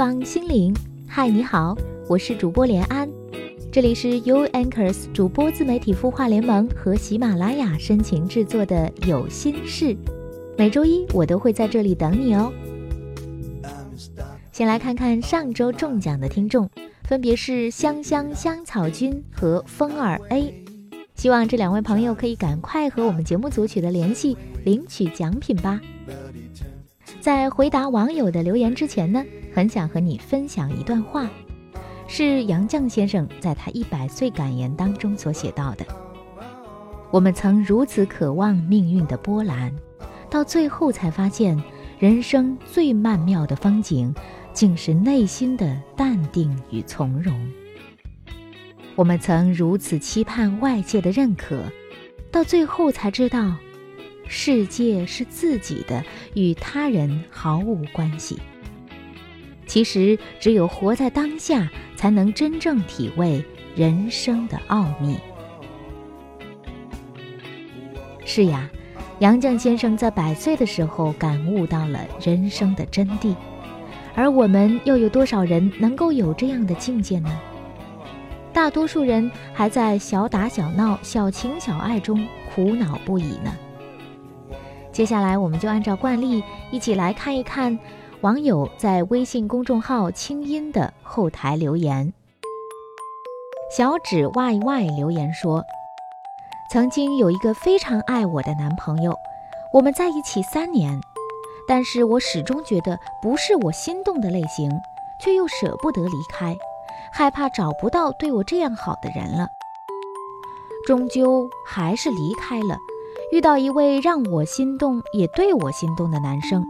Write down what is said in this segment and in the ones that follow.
方心灵。嗨，你好，我是主播连安，这里是 U Anchors 主播自媒体孵化联盟和喜马拉雅深情制作的有心事。每周一我都会在这里等你哦。先来看看上周中奖的听众，分别是香香香草君和风儿 A。希望这两位朋友可以赶快和我们节目组取得联系，领取奖品吧。在回答网友的留言之前呢，很想和你分享一段话，是杨绛先生在他一百岁感言当中所写到的。我们曾如此渴望命运的波澜，到最后才发现，人生最曼妙的风景，竟是内心的淡定与从容。我们曾如此期盼外界的认可，到最后才知道。世界是自己的，与他人毫无关系。其实，只有活在当下，才能真正体味人生的奥秘。是呀，杨绛先生在百岁的时候感悟到了人生的真谛，而我们又有多少人能够有这样的境界呢？大多数人还在小打小闹、小情小爱中苦恼不已呢。接下来，我们就按照惯例，一起来看一看网友在微信公众号“清音”的后台留言。小指 yy 留言说：“曾经有一个非常爱我的男朋友，我们在一起三年，但是我始终觉得不是我心动的类型，却又舍不得离开，害怕找不到对我这样好的人了，终究还是离开了。”遇到一位让我心动也对我心动的男生，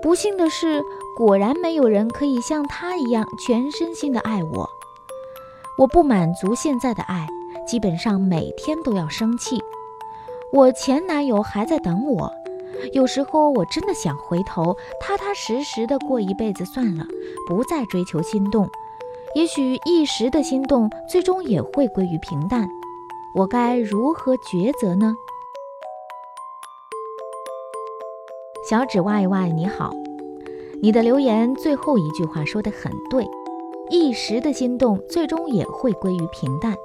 不幸的是，果然没有人可以像他一样全身心的爱我。我不满足现在的爱，基本上每天都要生气。我前男友还在等我，有时候我真的想回头，踏踏实实的过一辈子算了，不再追求心动。也许一时的心动，最终也会归于平淡。我该如何抉择呢？小指 yy 你好，你的留言最后一句话说的很对，一时的心动最终也会归于平淡。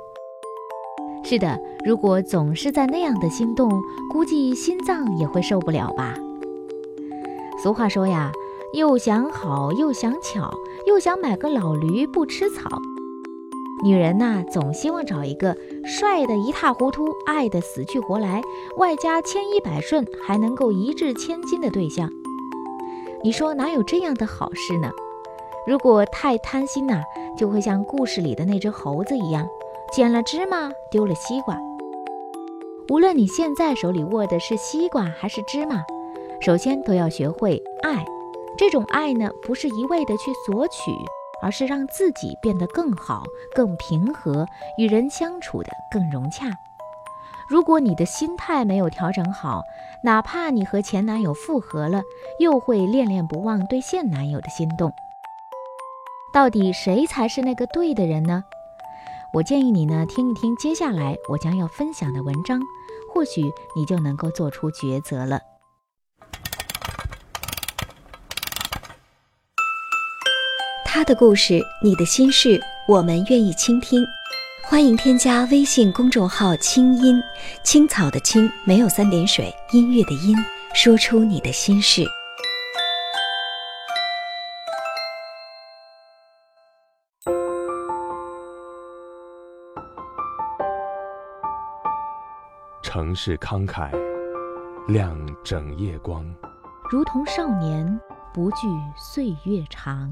是的，如果总是在那样的心动，估计心脏也会受不了吧。俗话说呀，又想好又想巧，又想买个老驴不吃草。女人呐，总希望找一个帅的一塌糊涂、爱的死去活来，外加千依百顺，还能够一掷千金的对象。你说哪有这样的好事呢？如果太贪心呐，就会像故事里的那只猴子一样，捡了芝麻丢了西瓜。无论你现在手里握的是西瓜还是芝麻，首先都要学会爱。这种爱呢，不是一味的去索取。而是让自己变得更好、更平和，与人相处的更融洽。如果你的心态没有调整好，哪怕你和前男友复合了，又会恋恋不忘对现男友的心动。到底谁才是那个对的人呢？我建议你呢听一听接下来我将要分享的文章，或许你就能够做出抉择了。他的故事，你的心事，我们愿意倾听。欢迎添加微信公众号“清音青草”的青，没有三点水，音乐的音，说出你的心事。城市慷慨，亮整夜光，如同少年，不惧岁月长。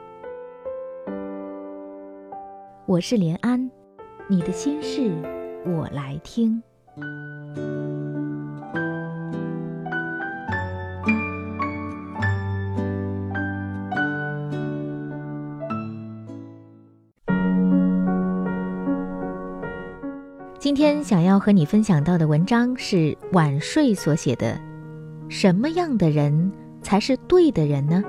我是连安，你的心事我来听。今天想要和你分享到的文章是晚睡所写的。什么样的人才是对的人呢？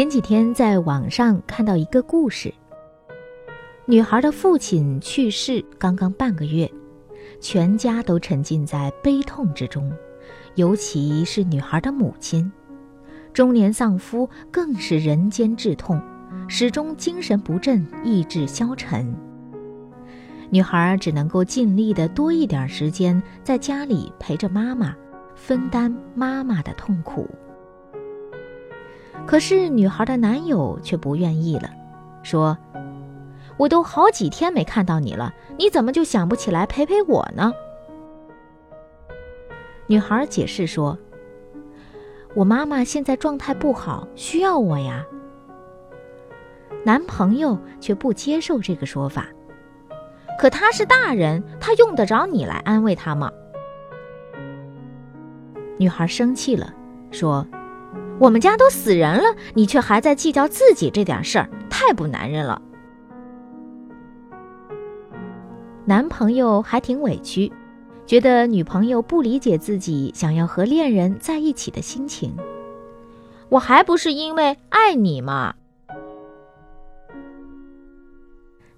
前几天在网上看到一个故事。女孩的父亲去世刚刚半个月，全家都沉浸在悲痛之中，尤其是女孩的母亲，中年丧夫更是人间至痛。始终精神不振，意志消沉。女孩只能够尽力的多一点时间在家里陪着妈妈，分担妈妈的痛苦。可是女孩的男友却不愿意了，说：“我都好几天没看到你了，你怎么就想不起来陪陪我呢？”女孩解释说：“我妈妈现在状态不好，需要我呀。”男朋友却不接受这个说法，可他是大人，他用得着你来安慰他吗？女孩生气了，说：“我们家都死人了，你却还在计较自己这点事儿，太不男人了。”男朋友还挺委屈，觉得女朋友不理解自己想要和恋人在一起的心情。我还不是因为爱你吗？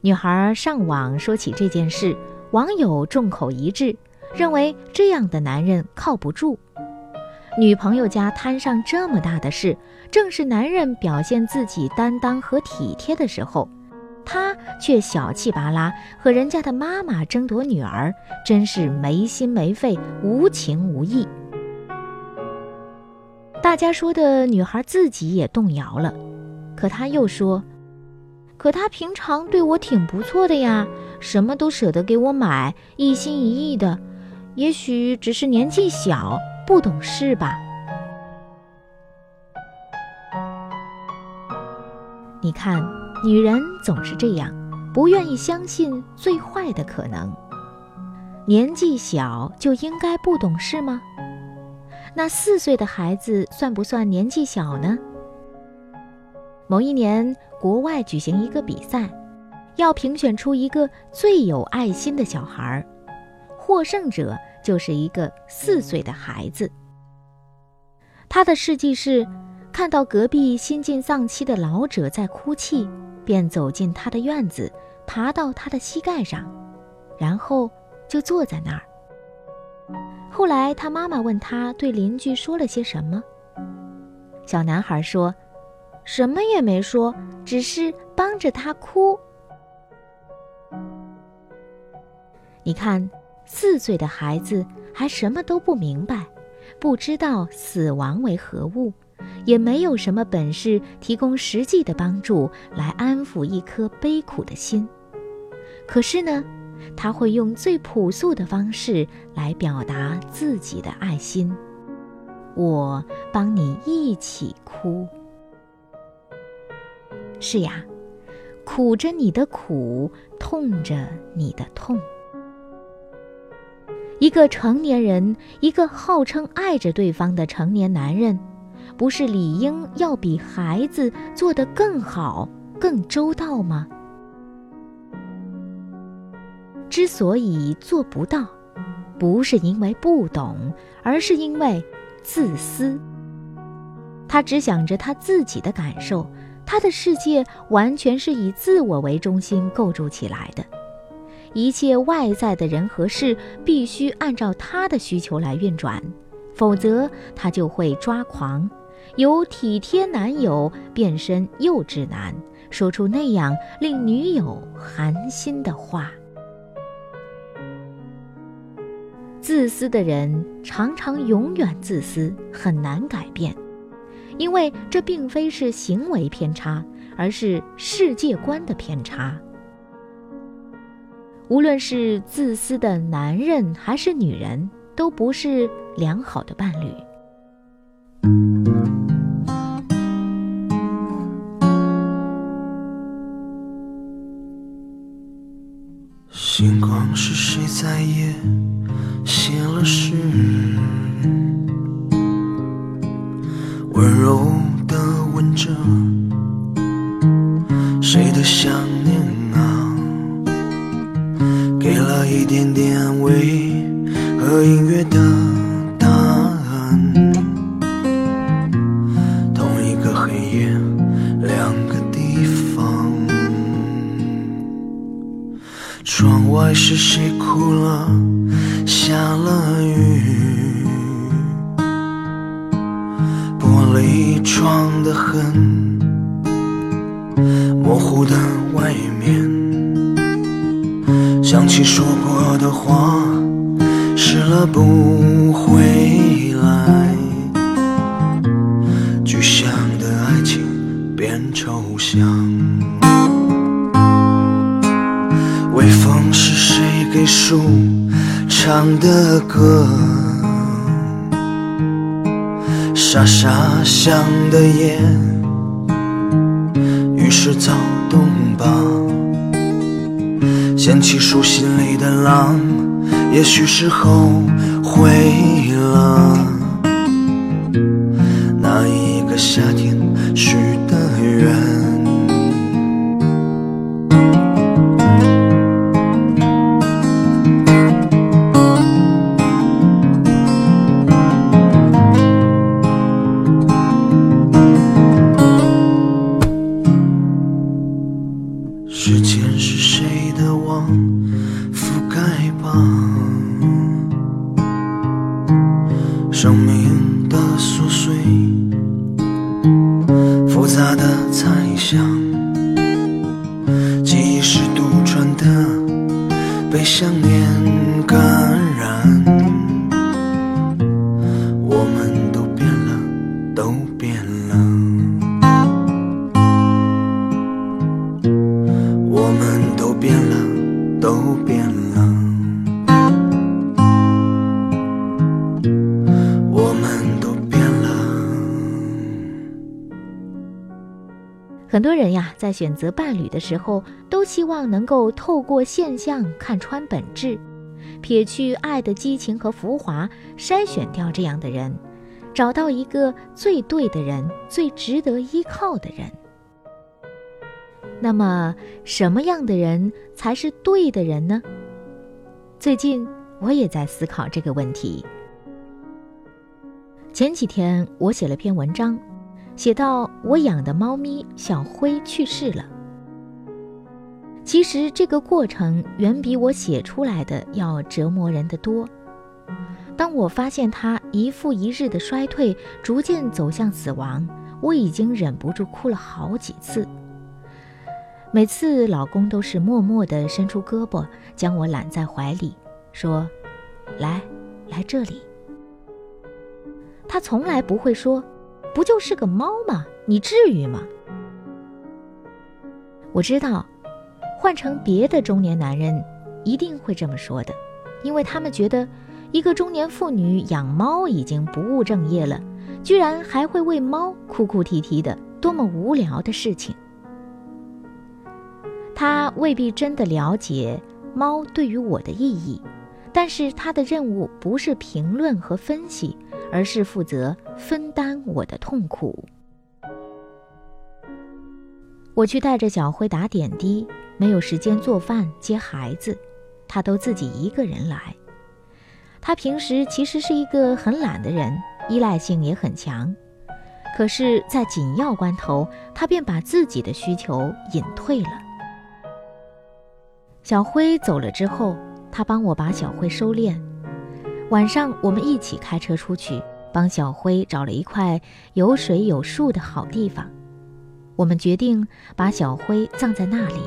女孩上网说起这件事，网友众口一致，认为这样的男人靠不住。女朋友家摊上这么大的事，正是男人表现自己担当和体贴的时候，他却小气巴拉，和人家的妈妈争夺女儿，真是没心没肺、无情无义。大家说的女孩自己也动摇了，可她又说。可他平常对我挺不错的呀，什么都舍得给我买，一心一意的。也许只是年纪小，不懂事吧。你看，女人总是这样，不愿意相信最坏的可能。年纪小就应该不懂事吗？那四岁的孩子算不算年纪小呢？某一年。国外举行一个比赛，要评选出一个最有爱心的小孩儿，获胜者就是一个四岁的孩子。他的事迹是，看到隔壁新晋丧妻的老者在哭泣，便走进他的院子，爬到他的膝盖上，然后就坐在那儿。后来他妈妈问他对邻居说了些什么，小男孩说。什么也没说，只是帮着他哭。你看，四岁的孩子还什么都不明白，不知道死亡为何物，也没有什么本事提供实际的帮助来安抚一颗悲苦的心。可是呢，他会用最朴素的方式来表达自己的爱心：我帮你一起哭。是呀，苦着你的苦，痛着你的痛。一个成年人，一个号称爱着对方的成年男人，不是理应要比孩子做得更好、更周到吗？之所以做不到，不是因为不懂，而是因为自私。他只想着他自己的感受。他的世界完全是以自我为中心构筑起来的，一切外在的人和事必须按照他的需求来运转，否则他就会抓狂，由体贴男友变身幼稚男，说出那样令女友寒心的话。自私的人常常永远自私，很难改变。因为这并非是行为偏差，而是世界观的偏差。无论是自私的男人还是女人，都不是良好的伴侣。星光是谁在夜外是谁哭了？下了雨。玻璃窗的痕，模糊的外面，想起说过的话，湿了不回来，树唱的歌？沙沙响的夜，于是躁动吧。掀起树心里的浪，也许是后悔了。那一个夏天许生命的琐碎，复杂的在选择伴侣的时候，都希望能够透过现象看穿本质，撇去爱的激情和浮华，筛选掉这样的人，找到一个最对的人，最值得依靠的人。那么，什么样的人才是对的人呢？最近我也在思考这个问题。前几天我写了篇文章，写到我养的猫咪小灰去世了。其实这个过程远比我写出来的要折磨人的多。当我发现它一复一日的衰退，逐渐走向死亡，我已经忍不住哭了好几次。每次老公都是默默地伸出胳膊，将我揽在怀里，说：“来，来这里。”他从来不会说：“不就是个猫吗？你至于吗？”我知道，换成别的中年男人，一定会这么说的，因为他们觉得，一个中年妇女养猫已经不务正业了，居然还会为猫哭哭啼啼的，多么无聊的事情。他未必真的了解猫对于我的意义，但是他的任务不是评论和分析，而是负责分担我的痛苦。我去带着小辉打点滴，没有时间做饭接孩子，他都自己一个人来。他平时其实是一个很懒的人，依赖性也很强，可是，在紧要关头，他便把自己的需求隐退了。小辉走了之后，他帮我把小辉收敛。晚上，我们一起开车出去，帮小辉找了一块有水有树的好地方。我们决定把小辉葬在那里。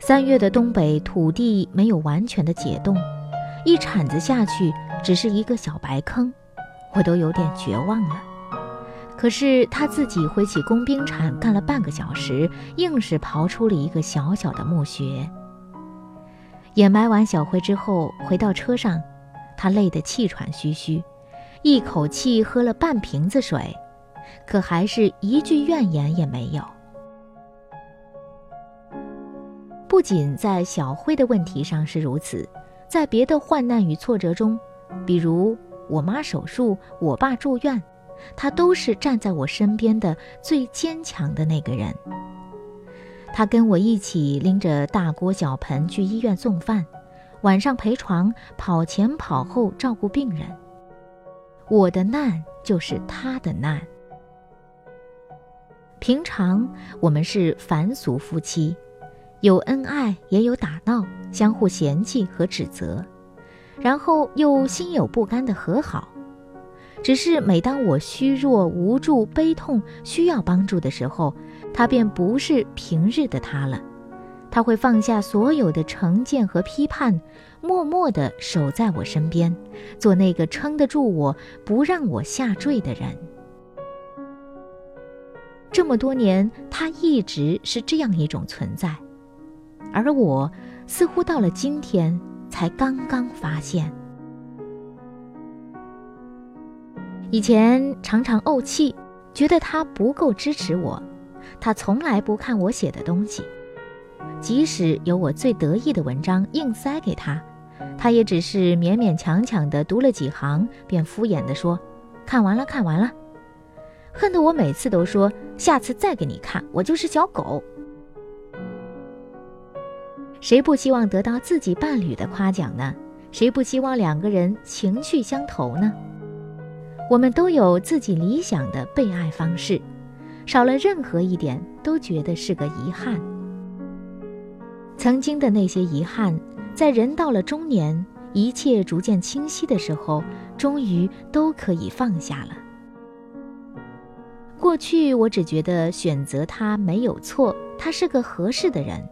三月的东北土地没有完全的解冻，一铲子下去只是一个小白坑，我都有点绝望了。可是他自己挥起工兵铲干了半个小时，硬是刨出了一个小小的墓穴。掩埋完小辉之后，回到车上，他累得气喘吁吁，一口气喝了半瓶子水，可还是一句怨言也没有。不仅在小辉的问题上是如此，在别的患难与挫折中，比如我妈手术、我爸住院。他都是站在我身边的最坚强的那个人。他跟我一起拎着大锅小盆去医院送饭，晚上陪床，跑前跑后照顾病人。我的难就是他的难。平常我们是凡俗夫妻，有恩爱也有打闹，相互嫌弃和指责，然后又心有不甘的和好。只是每当我虚弱、无助、悲痛、需要帮助的时候，他便不是平日的他了。他会放下所有的成见和批判，默默地守在我身边，做那个撑得住我、不让我下坠的人。这么多年，他一直是这样一种存在，而我似乎到了今天才刚刚发现。以前常常怄气，觉得他不够支持我，他从来不看我写的东西，即使有我最得意的文章硬塞给他，他也只是勉勉强强地读了几行，便敷衍地说：“看完了，看完了。”恨得我每次都说：“下次再给你看，我就是小狗。”谁不希望得到自己伴侣的夸奖呢？谁不希望两个人情趣相投呢？我们都有自己理想的被爱方式，少了任何一点都觉得是个遗憾。曾经的那些遗憾，在人到了中年，一切逐渐清晰的时候，终于都可以放下了。过去我只觉得选择他没有错，他是个合适的人。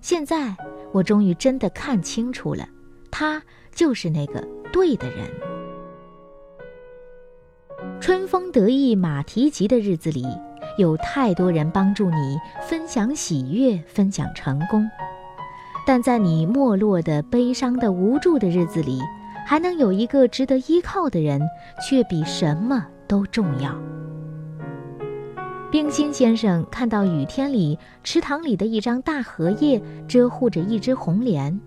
现在我终于真的看清楚了，他就是那个对的人。春风得意马蹄疾的日子里，有太多人帮助你分享喜悦、分享成功；但在你没落的、悲伤的、无助的日子里，还能有一个值得依靠的人，却比什么都重要。冰心先生看到雨天里池塘里的一张大荷叶遮护着一只红莲，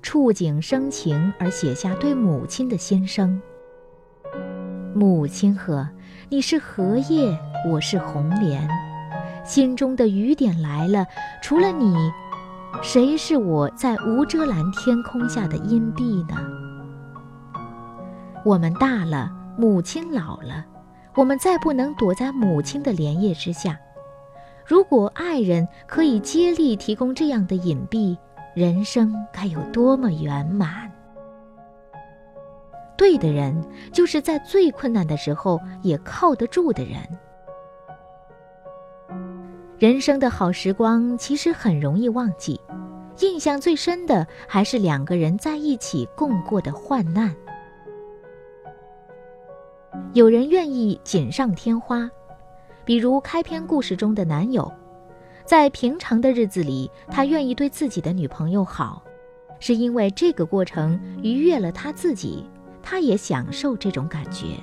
触景生情而写下对母亲的心声。母亲河，你是荷叶，我是红莲，心中的雨点来了，除了你，谁是我在无遮拦天空下的阴蔽呢？我们大了，母亲老了，我们再不能躲在母亲的莲叶之下。如果爱人可以接力提供这样的隐蔽，人生该有多么圆满！对的人，就是在最困难的时候也靠得住的人。人生的好时光其实很容易忘记，印象最深的还是两个人在一起共过的患难。有人愿意锦上添花，比如开篇故事中的男友，在平常的日子里，他愿意对自己的女朋友好，是因为这个过程愉悦了他自己。他也享受这种感觉，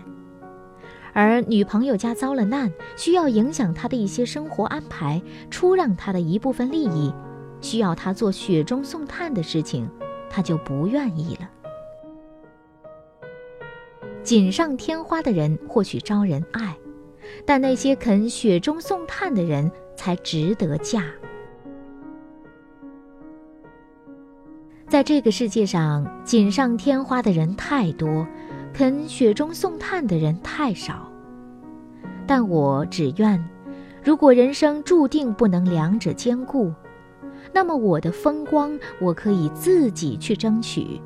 而女朋友家遭了难，需要影响他的一些生活安排，出让他的一部分利益，需要他做雪中送炭的事情，他就不愿意了。锦上添花的人或许招人爱，但那些肯雪中送炭的人才值得嫁。在这个世界上，锦上添花的人太多，肯雪中送炭的人太少。但我只愿，如果人生注定不能两者兼顾，那么我的风光我可以自己去争取。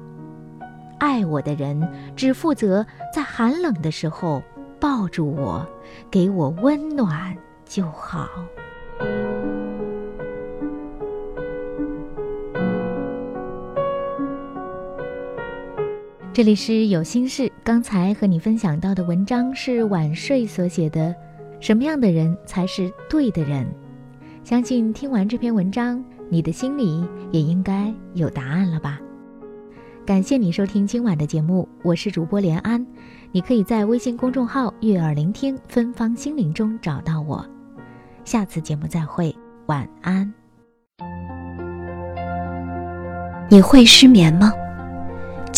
爱我的人只负责在寒冷的时候抱住我，给我温暖就好。这里是有心事，刚才和你分享到的文章是晚睡所写的。什么样的人才是对的人？相信听完这篇文章，你的心里也应该有答案了吧？感谢你收听今晚的节目，我是主播连安。你可以在微信公众号“悦耳聆听芬芳心灵”中找到我。下次节目再会，晚安。你会失眠吗？